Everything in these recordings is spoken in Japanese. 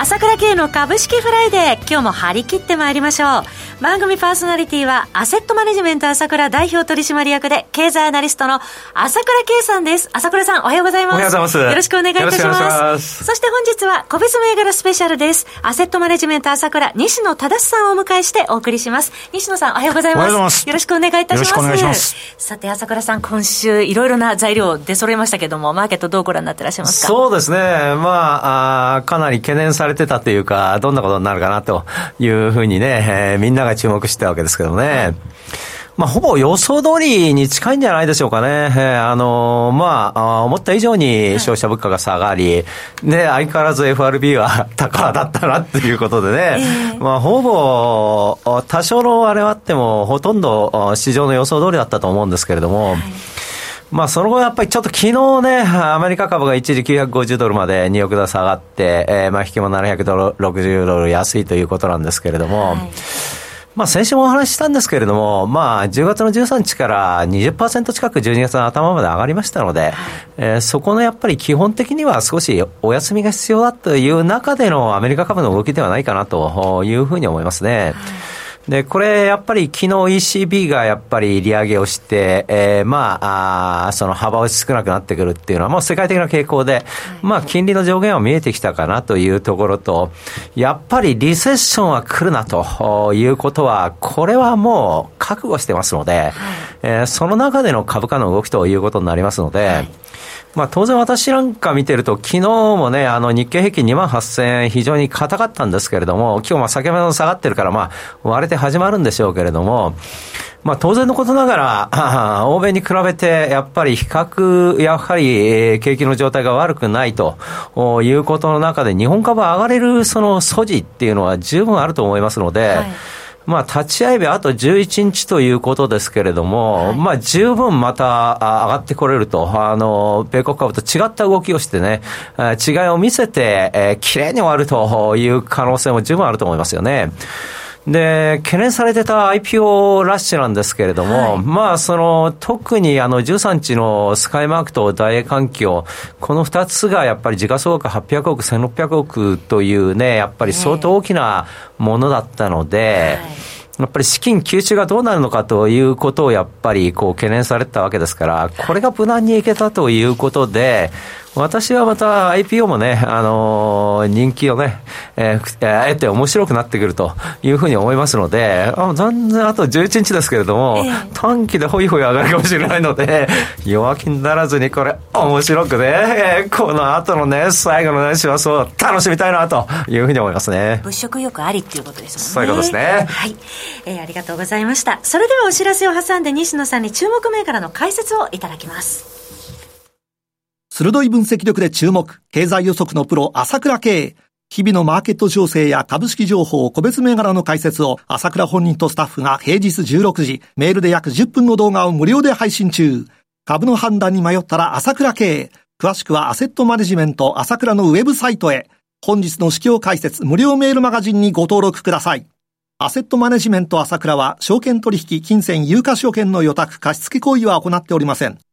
朝倉慶の株式フライデー今日も張り切ってまいりましょう番組パーソナリティは、アセットマネジメント朝倉代表取締役で、経済アナリストの朝倉慶さんです。朝倉さん、おはようございます。おはようございます。よろしくお願いいたします。ますそして本日は、個別銘柄スペシャルです。アセットマネジメント朝倉、西野忠さんをお迎えしてお送りします。西野さん、おはようございます。ますよろしくお願いいたします。よろしくお願いします。さて、朝倉さん、今週、いろいろな材料出揃えましたけども、マーケットどうご覧になってらっしゃいますか？そうですね。まあ、あかなり懸念されてたというか、どんなことになるかなというふうにね、えー、みんなが注目してたわけですですけどね。まあ、ほぼ予想通りに近いんじゃないでしょうかね。えー、あのー、まあ、思った以上に消費者物価が下がり、で、相変わらず FRB は 高だったなっていうことでね、えー、まあ、ほぼ、多少のあれはあっても、ほとんど市場の予想通りだったと思うんですけれども、はいまあ、その後やっぱりちょっと昨日ね、アメリカ株が一時950ドルまで2億ドル下がって、えー、まあ、引きも760ドル安いということなんですけれども、はい。まあ、先週もお話ししたんですけれども、まあ、10月の13日から20%近く12月の頭まで上がりましたので、えー、そこのやっぱり基本的には少しお休みが必要だという中でのアメリカ株の動きではないかなというふうに思いますね。はいで、これ、やっぱり昨日 ECB がやっぱり利上げをして、えー、まあ、あその幅は少なくなってくるっていうのはもう世界的な傾向で、まあ、金利の上限は見えてきたかなというところと、やっぱりリセッションは来るなということは、これはもう覚悟してますので、はい、えー、その中での株価の動きということになりますので、はいまあ当然私なんか見てると、昨日もね、あの日経平均2万8000円非常に硬かったんですけれども、今日ま先ほど下がってるから、まあ割れて始まるんでしょうけれども、まあ当然のことながら、欧米に比べてやっぱり比較、やはり景気の状態が悪くないということの中で、日本株上がれるその素地っていうのは十分あると思いますので、はい。まあ、立ち会い日あと11日ということですけれども、はい、まあ、十分また上がってこれると、あの、米国株と違った動きをしてね、違いを見せて、えー、綺麗に終わるという可能性も十分あると思いますよね。で、懸念されてた IPO ラッシュなんですけれども、はい、まあ、その、特にあの、13日のスカイマークと大英環境、この2つがやっぱり時価総額800億、1600億というね、やっぱり相当大きなものだったので、はい。やっぱり資金吸収がどうなるのかということをやっぱりこう懸念されてたわけですから、これが無難にいけたということで、私はまた IPO もね、あのー、人気をね、えー、あえて面白くなってくるというふうに思いますので、あ全然あと11日ですけれども、えー、短期でホイホイ上がるかもしれないので、弱気にならずにこれ面白くね、この後のね、最後のね、師走を楽しみたいなというふうに思いますね。物色欲ありっていうことですもんね。そういうことですね。はい。えー、ありがとうございました。それではお知らせを挟んで西野さんに注目銘柄の解説をいただきます。鋭い分析力で注目、経済予測のプロ、朝倉慶。日々のマーケット情勢や株式情報、個別銘柄の解説を、朝倉本人とスタッフが平日16時、メールで約10分の動画を無料で配信中。株の判断に迷ったら朝倉慶。詳しくはアセットマネジメント朝倉のウェブサイトへ。本日の指標解説無料メールマガジンにご登録ください。アセットマネジメント朝倉は、証券取引、金銭、有価証券の予託、貸付行為は行っておりません。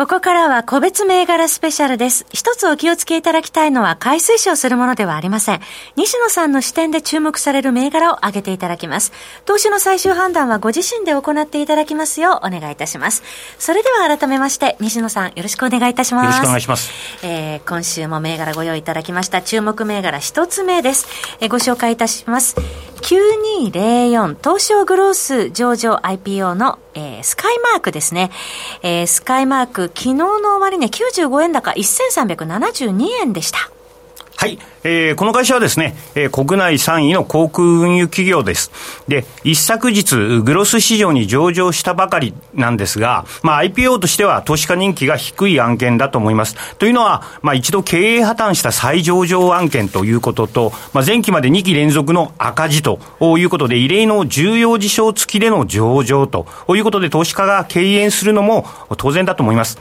ここからは個別銘柄スペシャルです。一つお気をつけいただきたいのは買い推奨するものではありません。西野さんの視点で注目される銘柄を挙げていただきます。投資の最終判断はご自身で行っていただきますようお願いいたします。それでは改めまして、西野さんよろしくお願いいたします。よろしくお願いします。えー、今週も銘柄ご用意いただきました。注目銘柄一つ目です。えー、ご紹介いたします。9204東証グロース上場 IPO の、えー、スカイマークですね。えー、スカイマーク昨日の終値95円高1372円でした。はい、えー、この会社はですね、えー、国内3位の航空運輸企業です。で、一昨日、グロス市場に上場したばかりなんですが、まあ IPO としては投資家人気が低い案件だと思います。というのは、まあ一度経営破綻した再上場案件ということと、まあ前期まで2期連続の赤字ということで、異例の重要事象付きでの上場ということで、投資家が敬遠するのも当然だと思います。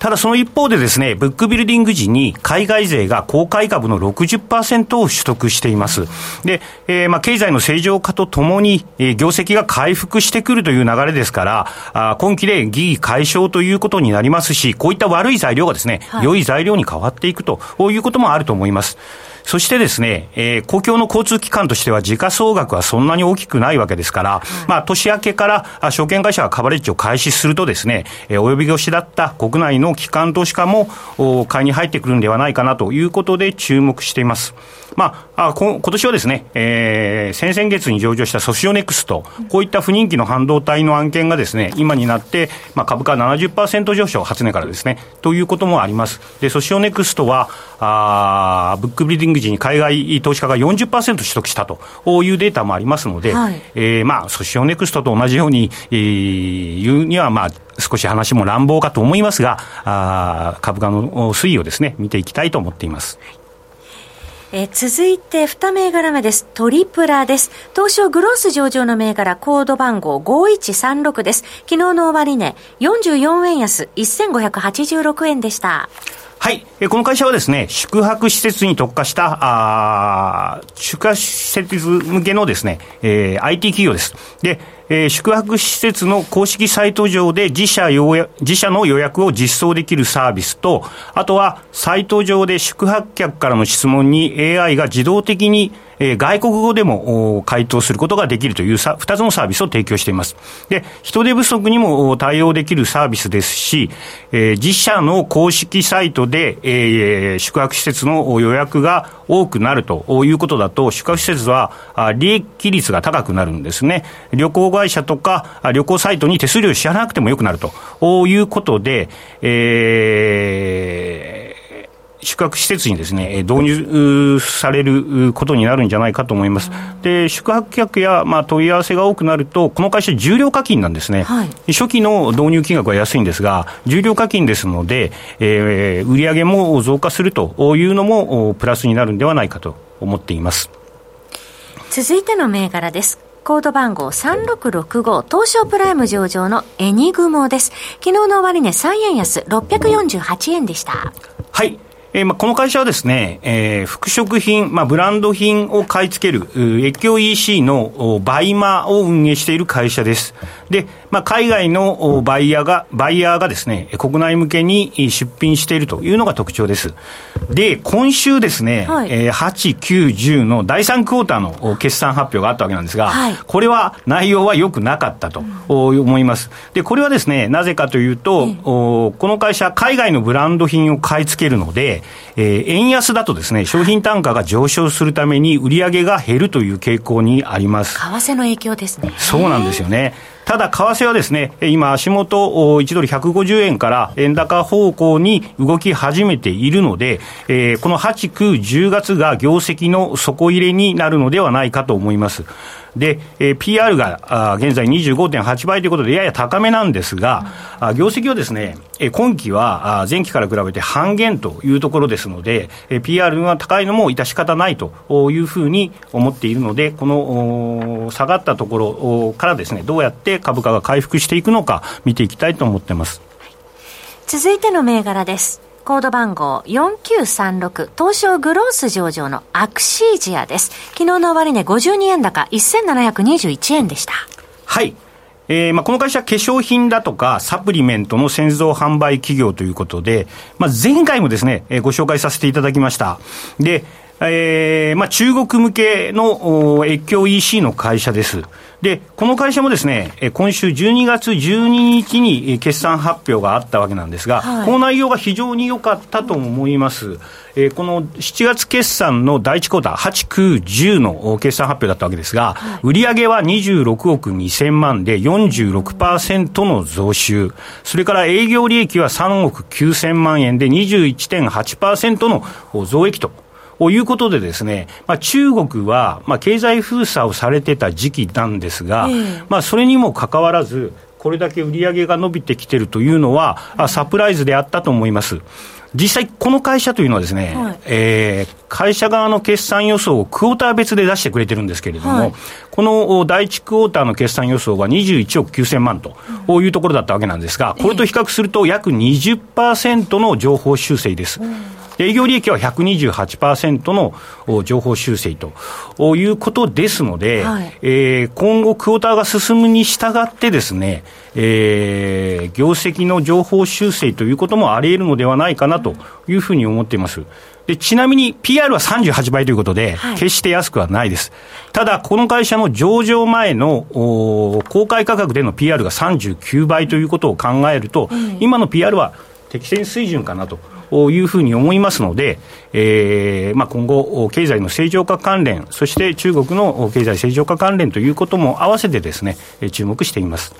ただその一方でですね、ブックビルディング時に海外勢が公開株の60%を取得しています。で、えー、まあ経済の正常化とともに、えー、業績が回復してくるという流れですから、あ今期で疑義解消ということになりますし、こういった悪い材料がですね、はい、良い材料に変わっていくということもあると思います。そしてですね、えー、公共の交通機関としては時価総額はそんなに大きくないわけですから、まあ、年明けから証券会社がカバレッジを開始するとですね、えー、及び腰だった国内の機関投資家も買いに入ってくるんではないかなということで注目しています。まあ、あ今年はですね、えー、先々月に上場したソシオネクスト、こういった不人気の半導体の案件がですね、今になって、まあ、株価70%上昇、初値からですね、ということもあります。で、ソシオネクストは、あブックビルディング時に海外投資家が40%取得したというデータもありますので、はい、えー、まあ、ソシオネクストと同じように、えー、言うには、まあ、少し話も乱暴かと思いますが、あ株価の推移をですね、見ていきたいと思っています。えー、続いて2銘柄目です。トリプラです。東証グロース上場の銘柄コード番号5136です。昨日の終値44円安1586円でした。はい。この会社はですね、宿泊施設に特化した、あ宿泊施設向けのですね、えー、IT 企業です。で、えー、宿泊施設の公式サイト上で自社自社の予約を実装できるサービスと、あとはサイト上で宿泊客からの質問に AI が自動的にえー、外国語でも回答することができるというさ2つのサービスを提供しています。で、人手不足にも対応できるサービスですし、えー、自社の公式サイトで、えー、宿泊施設の予約が多くなるということだと、宿泊施設は利益率が高くなるんですね。旅行会社とか旅行サイトに手数料を支払わなくてもよくなるということで、えー宿泊施設にですね、導入されることになるんじゃないかと思います。で、宿泊客や、まあ、問い合わせが多くなると、この会社、重量課金なんですね、はい、初期の導入金額は安いんですが、重量課金ですので、えー、売上も増加するというのも、プラスになるんではないかと思っています。続いての銘柄です。コード番号3665東証プライム上場のエニグモです。昨日の終値3円安648円でした。はい。えー、まあ、この会社はですね、えー、服飾品、まあ、ブランド品を買い付ける、越境 EC のバイマを運営している会社です。で、まあ、海外のバイヤーが、バイヤーがですね、国内向けに出品しているというのが特徴です。で、今週ですね、はい、えー、8、9、10の第3クォーターの決算発表があったわけなんですが、はい、これは内容は良くなかったと思います。で、これはですね、なぜかというと、この会社、海外のブランド品を買い付けるので、えー、円安だとですね、商品単価が上昇するために売り上げが減るという傾向にあります。為替の影響ですね。そうなんですよね。ただ、為替はですね、今、足元1ドル150円から円高方向に動き始めているので、えー、この8、9、10月が業績の底入れになるのではないかと思います。で、えー、PR があ現在25.8倍ということで、やや高めなんですが、うん、業績はですね、え今期は前期から比べて半減というところですので、え PR が高いのも致し方ないというふうに思っているので、この下がったところからですね、どうやって株価が回復していくのか見ていきたいと思ってます。続いての銘柄です。コード番号4936東証グロース上場のアクシージアです。昨日の終値52円高1721円でした。はい。えーまあ、この会社は化粧品だとかサプリメントの製造販売企業ということで、まあ、前回もですね、えー、ご紹介させていただきました。で、えーまあ、中国向けの越境 EC の会社です。で、この会社もですね、今週12月12日に決算発表があったわけなんですが、はい、この内容が非常に良かったと思います。えー、この7月決算の第1クォーター、8、9、10の決算発表だったわけですが、はい、売上は26億2000万で46%の増収、それから営業利益は3億9000万円で21.8%の増益ということでですね、まあ、中国は、まあ、経済封鎖をされてた時期なんですが、えー、まあ、それにもかかわらず、これだけ売り上げが伸びてきてるというのは、サプライズであったと思います。実際、この会社というのはですね、はい、えー、会社側の決算予想をクォーター別で出してくれてるんですけれども、はい、この第1クォーターの決算予想は21億9000万というところだったわけなんですが、これと比較すると約20%の情報修正です。営業利益は128%の情報修正ということですので、はい、えー、今後、クォーターが進むに従ってですね、えー、業績の情報修正ということもあり得るのではないかなというふうに思っています。でちなみに PR は38倍ということで、決して安くはないです。ただ、この会社の上場前の公開価格での PR が39倍ということを考えると、うん、今の PR は適正水準かなというふうに思いますので、えーまあ、今後、経済の正常化関連、そして中国の経済正常化関連ということも合わせてですね、注目しています。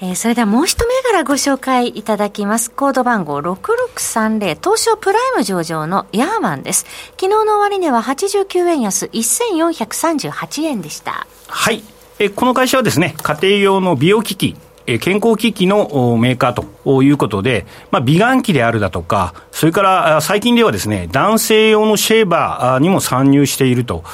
えー、それではもう一銘柄ご紹介いただきます。コード番号6630、東証プライム上場のヤーマンです。昨日の終値は89円安、1438円でした。はい。えこの会社はですね、家庭用の美容機器、健康機器のメーカーということで、まあ、美顔器であるだとか、それから最近ではですね、男性用のシェーバーにも参入していると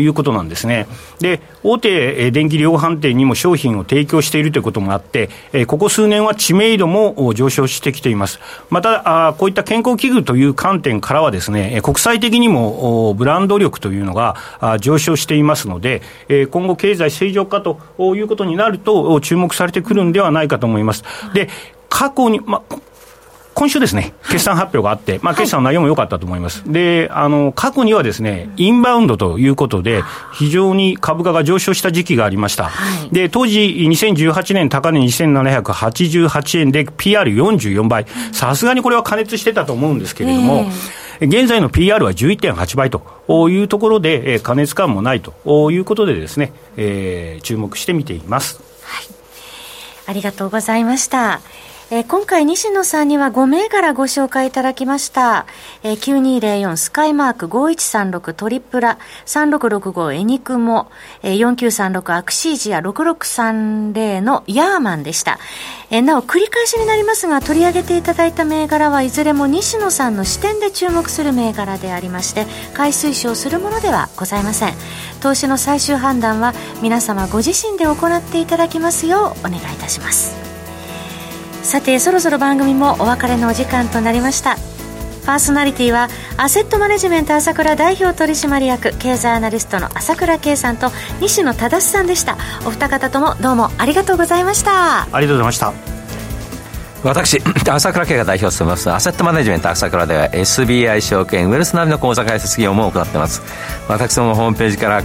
いうことなんですね。で、大手電気量販店にも商品を提供しているということもあって、ここ数年は知名度も上昇してきています。また、こういった健康器具という観点からはですね、国際的にもブランド力というのが上昇していますので、今後経済正常化ということになると注目されてくるんではないかと思います。で過去に、ま今週ですね、決算発表があって、まあ、決算の内容も良かったと思います。で、あの、過去にはですね、インバウンドということで、非常に株価が上昇した時期がありました。で、当時、2018年高値2788円で PR44 倍。さすがにこれは加熱してたと思うんですけれども、現在の PR は11.8倍というところで、加熱感もないということでですね、えー、注目して見ています。ありがとうございました。えー、今回西野さんには5銘柄ご紹介いただきました。えー、9204スカイマーク5136トリプラ3665エニクモ、えー、4936アクシージア6630のヤーマンでした。えー、なお繰り返しになりますが取り上げていただいた銘柄はいずれも西野さんの視点で注目する銘柄でありまして買い推奨するものではございません。投資の最終判断は皆様ご自身で行っていただきますようお願いいたします。さてそろそろ番組もお別れのお時間となりました。パーソナリティはアセットマネジメント朝倉代表取締役経済アナリストの朝倉圭さんと西野忠さんでした。お二方ともどうもありがとうございました。ありがとうございました。私、朝倉慶が代表を務めます、アセットマネジメント朝倉では SBI 証券、ウェルスナビの口座開設業務を行っています。私どもホームページから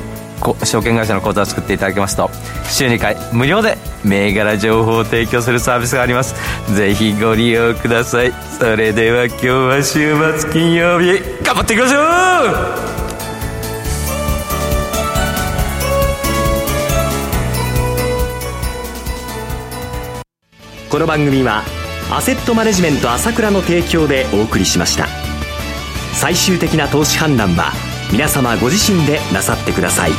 証券会社の口座を作っていただきますと週2回無料で銘柄情報を提供するサービスがあります。ぜひご利用ください。それでは今日は週末金曜日頑張っていきましょう。この番組はアセットマネジメント朝倉の提供でお送りしました。最終的な投資判断は皆様ご自身でなさってください。